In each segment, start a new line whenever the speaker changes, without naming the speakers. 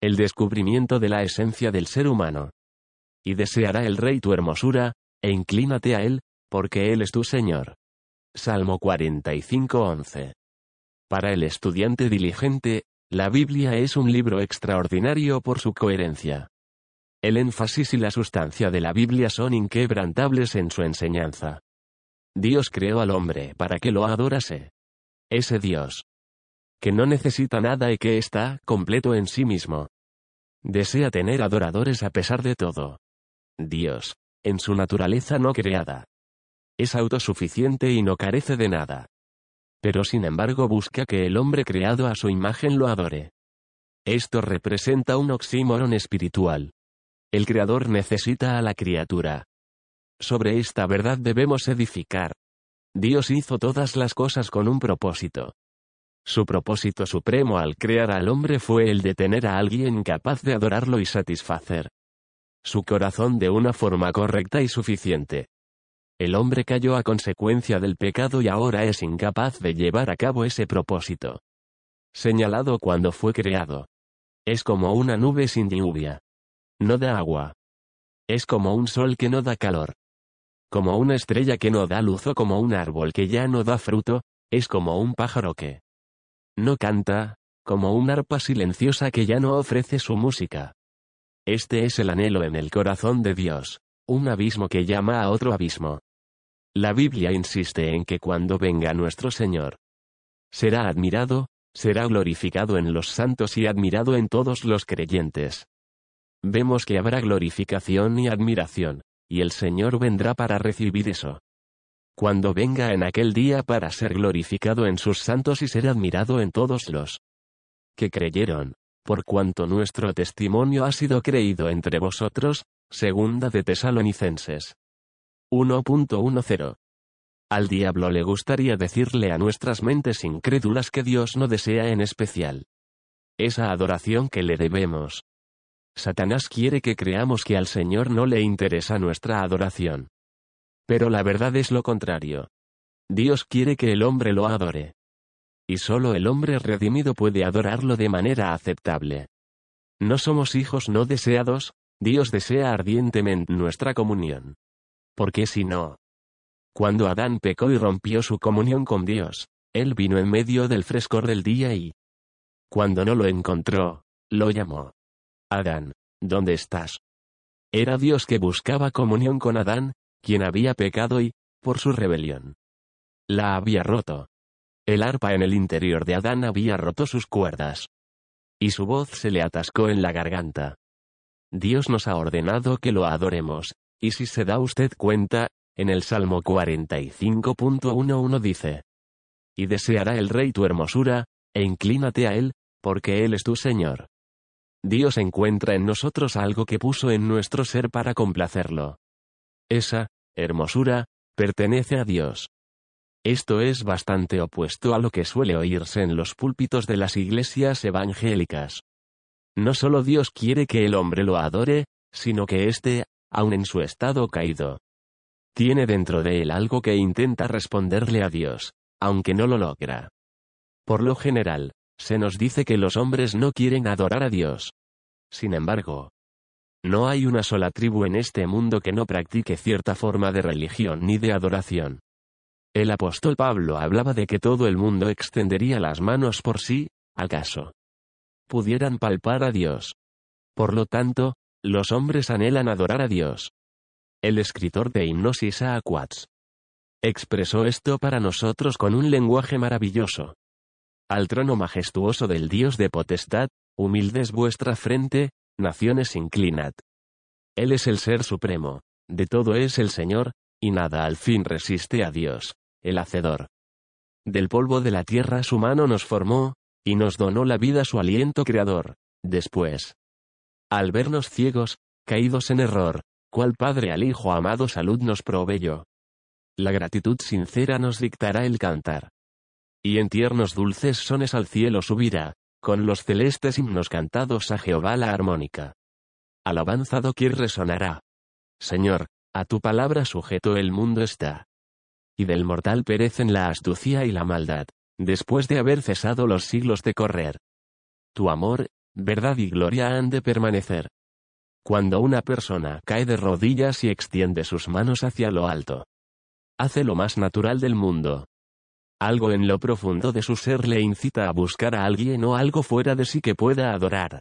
El descubrimiento de la esencia del ser humano. Y deseará el rey tu hermosura, e inclínate a él, porque él es tu Señor. Salmo 45:11. Para el estudiante diligente, la Biblia es un libro extraordinario por su coherencia. El énfasis y la sustancia de la Biblia son inquebrantables en su enseñanza. Dios creó al hombre para que lo adorase. Ese Dios. Que no necesita nada y que está completo en sí mismo. Desea tener adoradores a pesar de todo. Dios, en su naturaleza no creada. Es autosuficiente y no carece de nada. Pero sin embargo busca que el hombre creado a su imagen lo adore. Esto representa un oxímoron espiritual. El Creador necesita a la criatura. Sobre esta verdad debemos edificar. Dios hizo todas las cosas con un propósito. Su propósito supremo al crear al hombre fue el de tener a alguien capaz de adorarlo y satisfacer su corazón de una forma correcta y suficiente. El hombre cayó a consecuencia del pecado y ahora es incapaz de llevar a cabo ese propósito. Señalado cuando fue creado. Es como una nube sin lluvia. No da agua. Es como un sol que no da calor. Como una estrella que no da luz o como un árbol que ya no da fruto, es como un pájaro que no canta, como una arpa silenciosa que ya no ofrece su música. Este es el anhelo en el corazón de Dios, un abismo que llama a otro abismo. La Biblia insiste en que cuando venga nuestro Señor, será admirado, será glorificado en los santos y admirado en todos los creyentes vemos que habrá glorificación y admiración, y el Señor vendrá para recibir eso. Cuando venga en aquel día para ser glorificado en sus santos y ser admirado en todos los que creyeron, por cuanto nuestro testimonio ha sido creído entre vosotros, segunda de Tesalonicenses. 1.10. Al diablo le gustaría decirle a nuestras mentes incrédulas que Dios no desea en especial esa adoración que le debemos, Satanás quiere que creamos que al Señor no le interesa nuestra adoración. Pero la verdad es lo contrario. Dios quiere que el hombre lo adore. Y solo el hombre redimido puede adorarlo de manera aceptable. No somos hijos no deseados, Dios desea ardientemente nuestra comunión. Porque si no? Cuando Adán pecó y rompió su comunión con Dios, él vino en medio del frescor del día y, cuando no lo encontró, lo llamó. Adán, ¿dónde estás? Era Dios que buscaba comunión con Adán, quien había pecado y, por su rebelión, la había roto. El arpa en el interior de Adán había roto sus cuerdas. Y su voz se le atascó en la garganta. Dios nos ha ordenado que lo adoremos, y si se da usted cuenta, en el Salmo 45.11 dice, Y deseará el rey tu hermosura, e inclínate a él, porque él es tu Señor. Dios encuentra en nosotros algo que puso en nuestro ser para complacerlo. Esa, hermosura, pertenece a Dios. Esto es bastante opuesto a lo que suele oírse en los púlpitos de las iglesias evangélicas. No solo Dios quiere que el hombre lo adore, sino que éste, aun en su estado caído, tiene dentro de él algo que intenta responderle a Dios, aunque no lo logra. Por lo general, se nos dice que los hombres no quieren adorar a Dios. Sin embargo, no hay una sola tribu en este mundo que no practique cierta forma de religión ni de adoración. El apóstol Pablo hablaba de que todo el mundo extendería las manos por sí, acaso pudieran palpar a Dios. Por lo tanto, los hombres anhelan adorar a Dios. El escritor de himnos Isaac Watts expresó esto para nosotros con un lenguaje maravilloso. Al trono majestuoso del Dios de potestad, humildes vuestra frente, naciones inclinad. Él es el Ser Supremo, de todo es el Señor, y nada al fin resiste a Dios, el Hacedor. Del polvo de la tierra su mano nos formó, y nos donó la vida su aliento creador, Después, al vernos ciegos, caídos en error, cual Padre al Hijo amado salud nos proveyó. La gratitud sincera nos dictará el cantar. Y en tiernos dulces sones al cielo subirá, con los celestes himnos cantados a Jehová la armónica. Alabanza doquier resonará. Señor, a tu palabra sujeto el mundo está. Y del mortal perecen la astucia y la maldad, después de haber cesado los siglos de correr. Tu amor, verdad y gloria han de permanecer. Cuando una persona cae de rodillas y extiende sus manos hacia lo alto, hace lo más natural del mundo. Algo en lo profundo de su ser le incita a buscar a alguien o algo fuera de sí que pueda adorar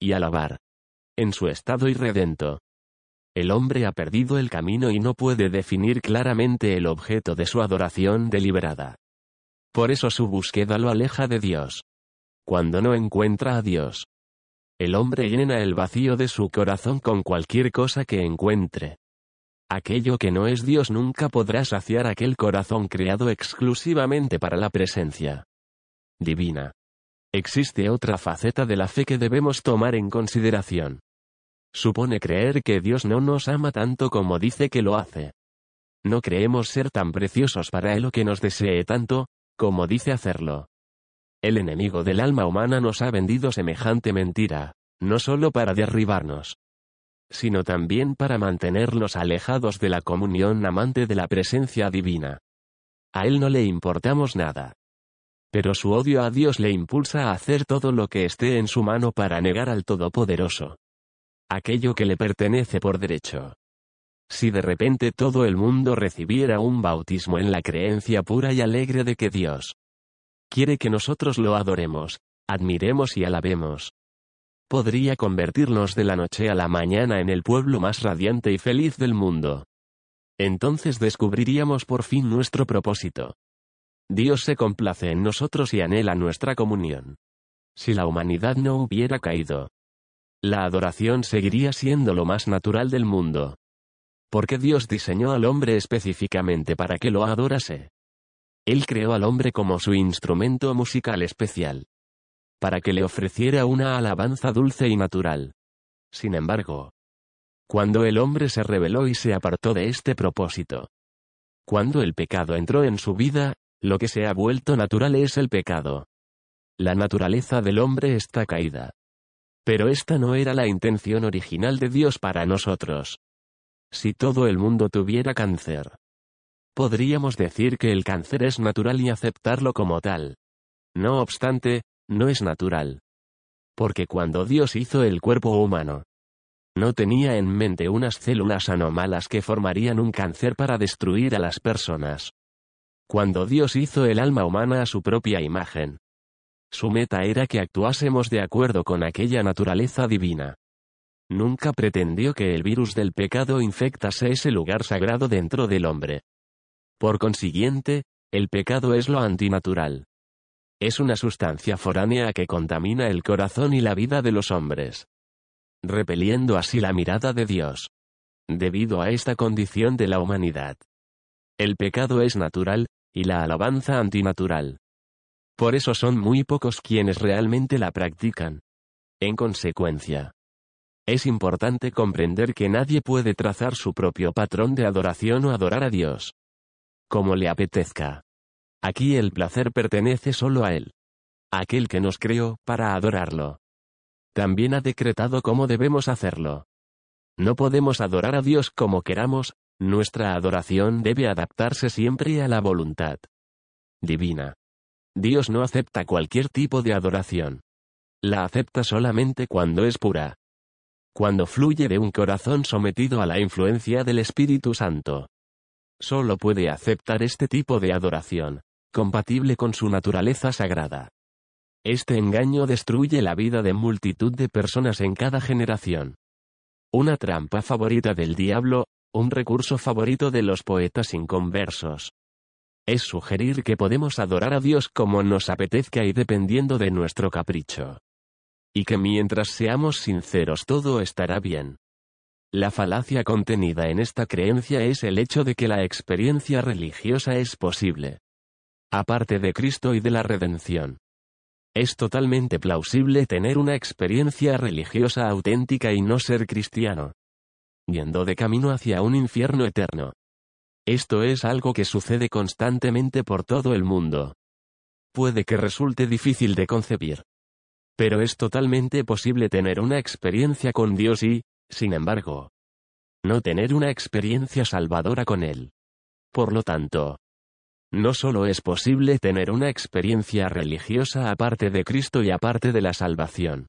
y alabar. En su estado irredento, el hombre ha perdido el camino y no puede definir claramente el objeto de su adoración deliberada. Por eso su búsqueda lo aleja de Dios. Cuando no encuentra a Dios, el hombre llena el vacío de su corazón con cualquier cosa que encuentre. Aquello que no es Dios nunca podrá saciar aquel corazón creado exclusivamente para la presencia divina. Existe otra faceta de la fe que debemos tomar en consideración. Supone creer que Dios no nos ama tanto como dice que lo hace. No creemos ser tan preciosos para Él o que nos desee tanto, como dice hacerlo. El enemigo del alma humana nos ha vendido semejante mentira, no solo para derribarnos, sino también para mantenernos alejados de la comunión amante de la presencia divina. A él no le importamos nada. Pero su odio a Dios le impulsa a hacer todo lo que esté en su mano para negar al Todopoderoso. Aquello que le pertenece por derecho. Si de repente todo el mundo recibiera un bautismo en la creencia pura y alegre de que Dios quiere que nosotros lo adoremos, admiremos y alabemos. Podría convertirnos de la noche a la mañana en el pueblo más radiante y feliz del mundo. Entonces descubriríamos por fin nuestro propósito. Dios se complace en nosotros y anhela nuestra comunión. Si la humanidad no hubiera caído, la adoración seguiría siendo lo más natural del mundo. Porque Dios diseñó al hombre específicamente para que lo adorase. Él creó al hombre como su instrumento musical especial. Para que le ofreciera una alabanza dulce y natural. Sin embargo, cuando el hombre se rebeló y se apartó de este propósito, cuando el pecado entró en su vida, lo que se ha vuelto natural es el pecado. La naturaleza del hombre está caída. Pero esta no era la intención original de Dios para nosotros. Si todo el mundo tuviera cáncer, Podríamos decir que el cáncer es natural y aceptarlo como tal. No obstante, no es natural. Porque cuando Dios hizo el cuerpo humano, no tenía en mente unas células anómalas que formarían un cáncer para destruir a las personas. Cuando Dios hizo el alma humana a su propia imagen, su meta era que actuásemos de acuerdo con aquella naturaleza divina. Nunca pretendió que el virus del pecado infectase ese lugar sagrado dentro del hombre. Por consiguiente, el pecado es lo antinatural. Es una sustancia foránea que contamina el corazón y la vida de los hombres. Repeliendo así la mirada de Dios. Debido a esta condición de la humanidad. El pecado es natural, y la alabanza antinatural. Por eso son muy pocos quienes realmente la practican. En consecuencia, es importante comprender que nadie puede trazar su propio patrón de adoración o adorar a Dios como le apetezca. Aquí el placer pertenece solo a Él. Aquel que nos creó, para adorarlo. También ha decretado cómo debemos hacerlo. No podemos adorar a Dios como queramos, nuestra adoración debe adaptarse siempre a la voluntad divina. Dios no acepta cualquier tipo de adoración. La acepta solamente cuando es pura. Cuando fluye de un corazón sometido a la influencia del Espíritu Santo solo puede aceptar este tipo de adoración, compatible con su naturaleza sagrada. Este engaño destruye la vida de multitud de personas en cada generación. Una trampa favorita del diablo, un recurso favorito de los poetas inconversos. Es sugerir que podemos adorar a Dios como nos apetezca y dependiendo de nuestro capricho. Y que mientras seamos sinceros todo estará bien. La falacia contenida en esta creencia es el hecho de que la experiencia religiosa es posible. Aparte de Cristo y de la redención. Es totalmente plausible tener una experiencia religiosa auténtica y no ser cristiano. Yendo de camino hacia un infierno eterno. Esto es algo que sucede constantemente por todo el mundo. Puede que resulte difícil de concebir. Pero es totalmente posible tener una experiencia con Dios y, sin embargo, no tener una experiencia salvadora con Él. Por lo tanto, no solo es posible tener una experiencia religiosa aparte de Cristo y aparte de la salvación,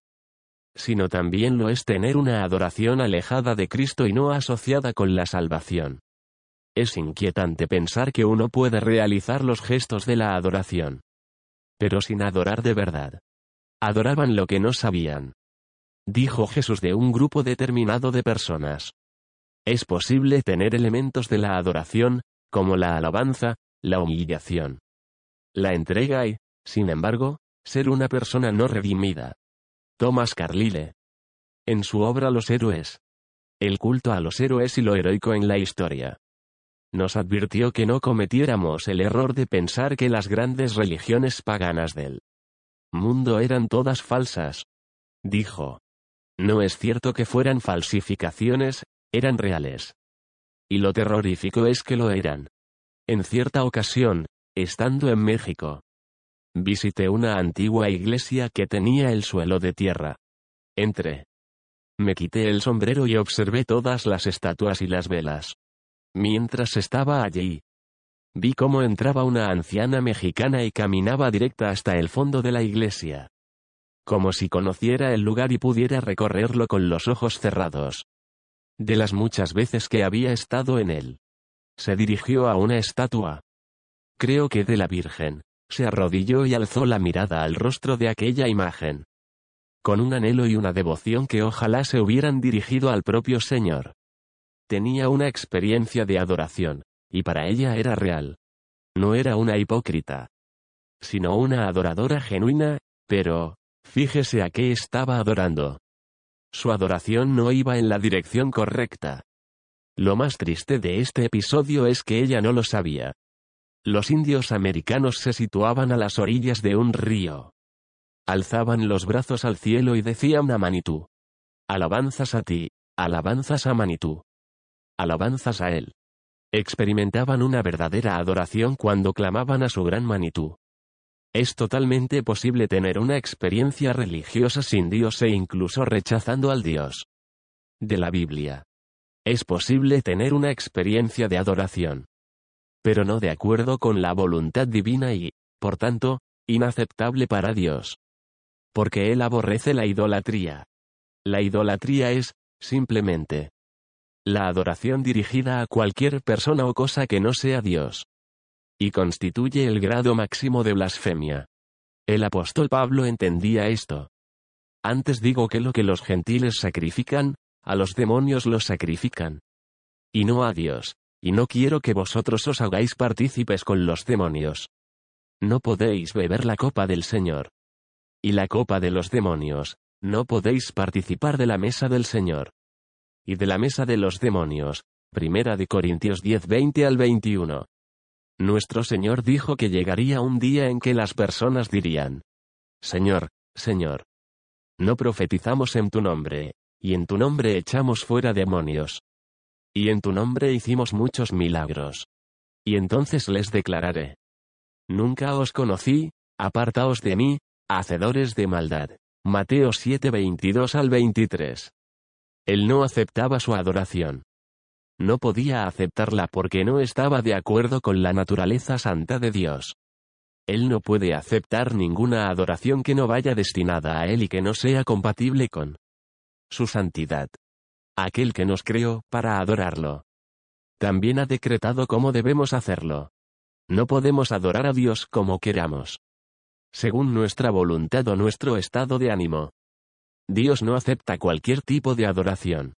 sino también lo es tener una adoración alejada de Cristo y no asociada con la salvación. Es inquietante pensar que uno puede realizar los gestos de la adoración, pero sin adorar de verdad. Adoraban lo que no sabían. Dijo Jesús de un grupo determinado de personas. Es posible tener elementos de la adoración, como la alabanza, la humillación, la entrega y, sin embargo, ser una persona no redimida. Thomas Carlyle. En su obra Los héroes. El culto a los héroes y lo heroico en la historia. Nos advirtió que no cometiéramos el error de pensar que las grandes religiones paganas del mundo eran todas falsas. Dijo. No es cierto que fueran falsificaciones, eran reales. Y lo terrorífico es que lo eran. En cierta ocasión, estando en México, visité una antigua iglesia que tenía el suelo de tierra. Entré. Me quité el sombrero y observé todas las estatuas y las velas. Mientras estaba allí, vi cómo entraba una anciana mexicana y caminaba directa hasta el fondo de la iglesia. Como si conociera el lugar y pudiera recorrerlo con los ojos cerrados de las muchas veces que había estado en él. Se dirigió a una estatua. Creo que de la Virgen. Se arrodilló y alzó la mirada al rostro de aquella imagen. Con un anhelo y una devoción que ojalá se hubieran dirigido al propio Señor. Tenía una experiencia de adoración, y para ella era real. No era una hipócrita. Sino una adoradora genuina, pero, fíjese a qué estaba adorando. Su adoración no iba en la dirección correcta. Lo más triste de este episodio es que ella no lo sabía. Los indios americanos se situaban a las orillas de un río. Alzaban los brazos al cielo y decían a Manitú. Alabanzas a ti, alabanzas a Manitú. Alabanzas a él. Experimentaban una verdadera adoración cuando clamaban a su gran Manitú. Es totalmente posible tener una experiencia religiosa sin Dios e incluso rechazando al Dios de la Biblia. Es posible tener una experiencia de adoración, pero no de acuerdo con la voluntad divina y, por tanto, inaceptable para Dios. Porque Él aborrece la idolatría. La idolatría es, simplemente, la adoración dirigida a cualquier persona o cosa que no sea Dios y constituye el grado máximo de blasfemia. El apóstol Pablo entendía esto. Antes digo que lo que los gentiles sacrifican, a los demonios los sacrifican. Y no a Dios, y no quiero que vosotros os hagáis partícipes con los demonios. No podéis beber la copa del Señor. Y la copa de los demonios, no podéis participar de la mesa del Señor. Y de la mesa de los demonios, Primera de Corintios 10 20 al 21. Nuestro Señor dijo que llegaría un día en que las personas dirían, Señor, Señor, no profetizamos en tu nombre, y en tu nombre echamos fuera demonios. Y en tu nombre hicimos muchos milagros. Y entonces les declararé, Nunca os conocí, apartaos de mí, hacedores de maldad. Mateo 7 22 al 23. Él no aceptaba su adoración no podía aceptarla porque no estaba de acuerdo con la naturaleza santa de Dios. Él no puede aceptar ninguna adoración que no vaya destinada a Él y que no sea compatible con su santidad. Aquel que nos creó para adorarlo. También ha decretado cómo debemos hacerlo. No podemos adorar a Dios como queramos. Según nuestra voluntad o nuestro estado de ánimo. Dios no acepta cualquier tipo de adoración.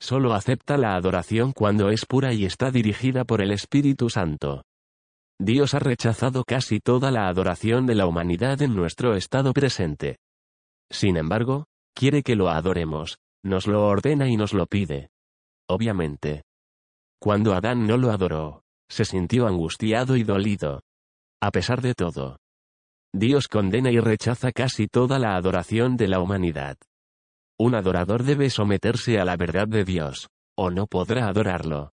Solo acepta la adoración cuando es pura y está dirigida por el Espíritu Santo. Dios ha rechazado casi toda la adoración de la humanidad en nuestro estado presente. Sin embargo, quiere que lo adoremos, nos lo ordena y nos lo pide. Obviamente. Cuando Adán no lo adoró, se sintió angustiado y dolido. A pesar de todo. Dios condena y rechaza casi toda la adoración de la humanidad. Un adorador debe someterse a la verdad de Dios, o no podrá adorarlo.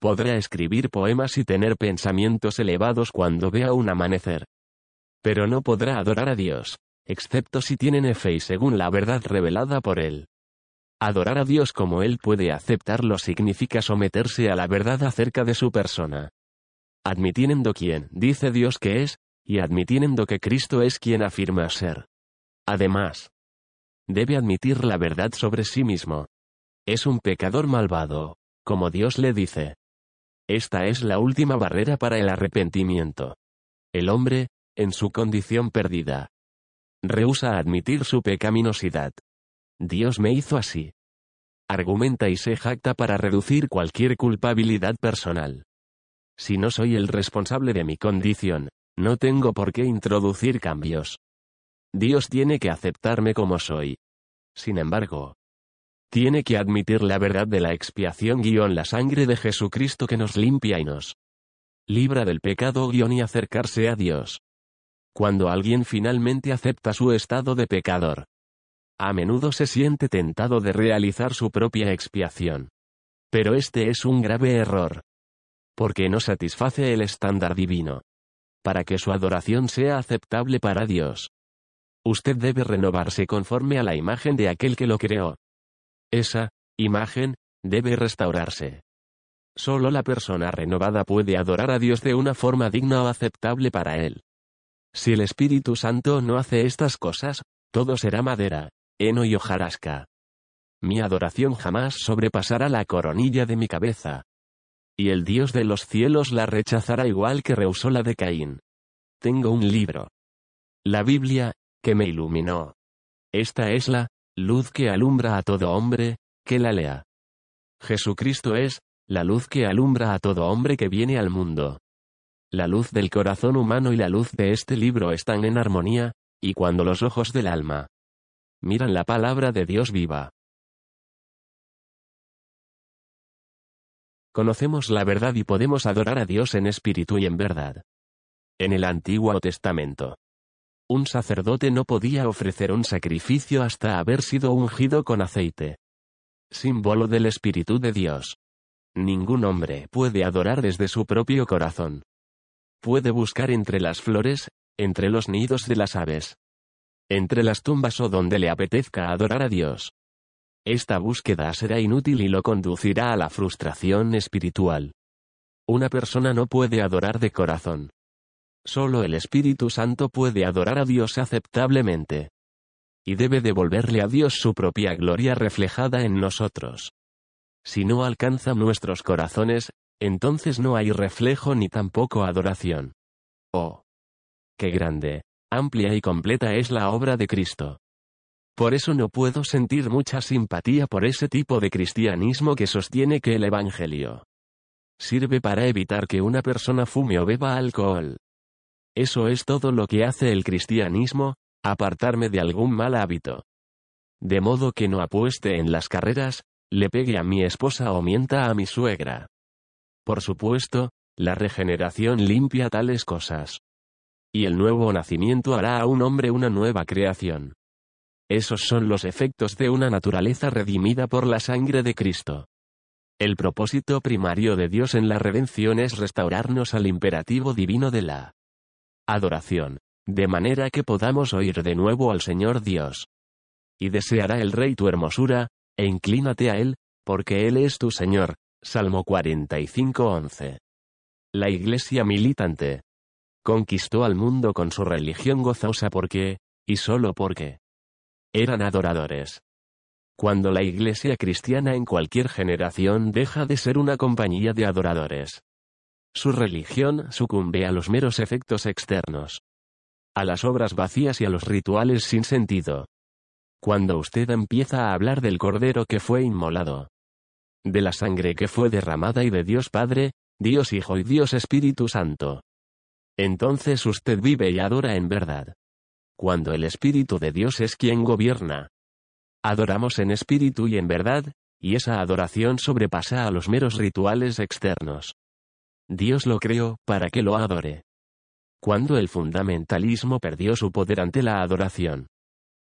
Podrá escribir poemas y tener pensamientos elevados cuando vea un amanecer. Pero no podrá adorar a Dios, excepto si tiene fe y según la verdad revelada por Él. Adorar a Dios como Él puede aceptarlo significa someterse a la verdad acerca de su persona. Admitiendo quién dice Dios que es, y admitiendo que Cristo es quien afirma ser. Además, debe admitir la verdad sobre sí mismo. Es un pecador malvado, como Dios le dice. Esta es la última barrera para el arrepentimiento. El hombre, en su condición perdida, rehúsa admitir su pecaminosidad. Dios me hizo así. Argumenta y se jacta para reducir cualquier culpabilidad personal. Si no soy el responsable de mi condición, no tengo por qué introducir cambios. Dios tiene que aceptarme como soy. Sin embargo, tiene que admitir la verdad de la expiación guion la sangre de Jesucristo que nos limpia y nos libra del pecado guion y acercarse a Dios. Cuando alguien finalmente acepta su estado de pecador, a menudo se siente tentado de realizar su propia expiación. Pero este es un grave error. Porque no satisface el estándar divino para que su adoración sea aceptable para Dios. Usted debe renovarse conforme a la imagen de aquel que lo creó. Esa, imagen, debe restaurarse. Solo la persona renovada puede adorar a Dios de una forma digna o aceptable para él. Si el Espíritu Santo no hace estas cosas, todo será madera, heno y hojarasca. Mi adoración jamás sobrepasará la coronilla de mi cabeza, y el Dios de los cielos la rechazará igual que rehusó la de Caín. Tengo un libro. La Biblia, que me iluminó. Esta es la luz que alumbra a todo hombre, que la lea. Jesucristo es, la luz que alumbra a todo hombre que viene al mundo. La luz del corazón humano y la luz de este libro están en armonía, y cuando los ojos del alma miran la palabra de Dios viva, conocemos la verdad y podemos adorar a Dios en espíritu y en verdad. En el Antiguo Testamento, un sacerdote no podía ofrecer un sacrificio hasta haber sido ungido con aceite. Símbolo del Espíritu de Dios. Ningún hombre puede adorar desde su propio corazón. Puede buscar entre las flores, entre los nidos de las aves, entre las tumbas o donde le apetezca adorar a Dios. Esta búsqueda será inútil y lo conducirá a la frustración espiritual. Una persona no puede adorar de corazón. Solo el Espíritu Santo puede adorar a Dios aceptablemente. Y debe devolverle a Dios su propia gloria reflejada en nosotros. Si no alcanza nuestros corazones, entonces no hay reflejo ni tampoco adoración. Oh. Qué grande, amplia y completa es la obra de Cristo. Por eso no puedo sentir mucha simpatía por ese tipo de cristianismo que sostiene que el Evangelio sirve para evitar que una persona fume o beba alcohol. Eso es todo lo que hace el cristianismo, apartarme de algún mal hábito. De modo que no apueste en las carreras, le pegue a mi esposa o mienta a mi suegra. Por supuesto, la regeneración limpia tales cosas. Y el nuevo nacimiento hará a un hombre una nueva creación. Esos son los efectos de una naturaleza redimida por la sangre de Cristo. El propósito primario de Dios en la redención es restaurarnos al imperativo divino de la adoración, de manera que podamos oír de nuevo al Señor Dios. Y deseará el Rey tu hermosura, e inclínate a Él, porque Él es tu Señor. Salmo 45:11. La Iglesia militante conquistó al mundo con su religión gozosa porque, y solo porque, eran adoradores. Cuando la iglesia cristiana en cualquier generación deja de ser una compañía de adoradores, su religión sucumbe a los meros efectos externos, a las obras vacías y a los rituales sin sentido. Cuando usted empieza a hablar del Cordero que fue inmolado, de la sangre que fue derramada y de Dios Padre, Dios Hijo y Dios Espíritu Santo, entonces usted vive y adora en verdad cuando el Espíritu de Dios es quien gobierna. Adoramos en espíritu y en verdad, y esa adoración sobrepasa a los meros rituales externos. Dios lo creó para que lo adore. cuando el fundamentalismo perdió su poder ante la adoración.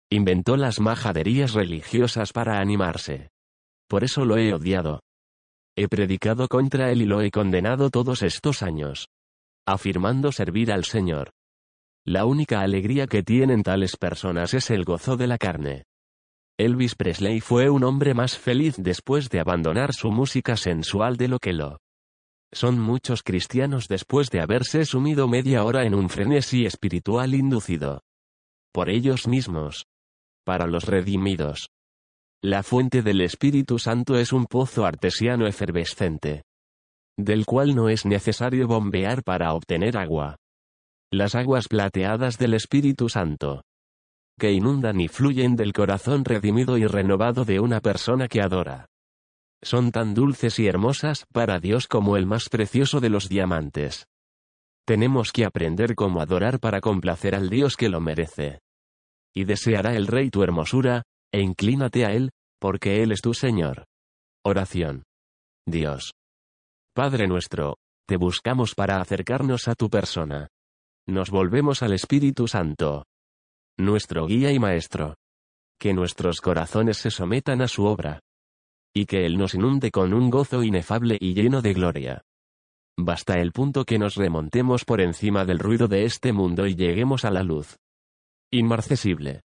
Inventó las majaderías religiosas para animarse. Por eso lo he odiado. He predicado contra él y lo he condenado todos estos años. Afirmando servir al Señor. La única alegría que tienen tales personas es el gozo de la carne. Elvis Presley fue un hombre más feliz después de abandonar su música sensual de lo que lo son muchos cristianos después de haberse sumido media hora en un frenesí espiritual inducido por ellos mismos. Para los redimidos. La fuente del Espíritu Santo es un pozo artesiano efervescente, del cual no es necesario bombear para obtener agua. Las aguas plateadas del Espíritu Santo, que inundan y fluyen del corazón redimido y renovado de una persona que adora. Son tan dulces y hermosas para Dios como el más precioso de los diamantes. Tenemos que aprender cómo adorar para complacer al Dios que lo merece. Y deseará el Rey tu hermosura, e inclínate a Él, porque Él es tu Señor. Oración. Dios. Padre nuestro, te buscamos para acercarnos a tu persona. Nos volvemos al Espíritu Santo. Nuestro guía y maestro. Que nuestros corazones se sometan a su obra. Y que Él nos inunde con un gozo inefable y lleno de gloria. Basta el punto que nos remontemos por encima del ruido de este mundo y lleguemos a la luz inmarcesible.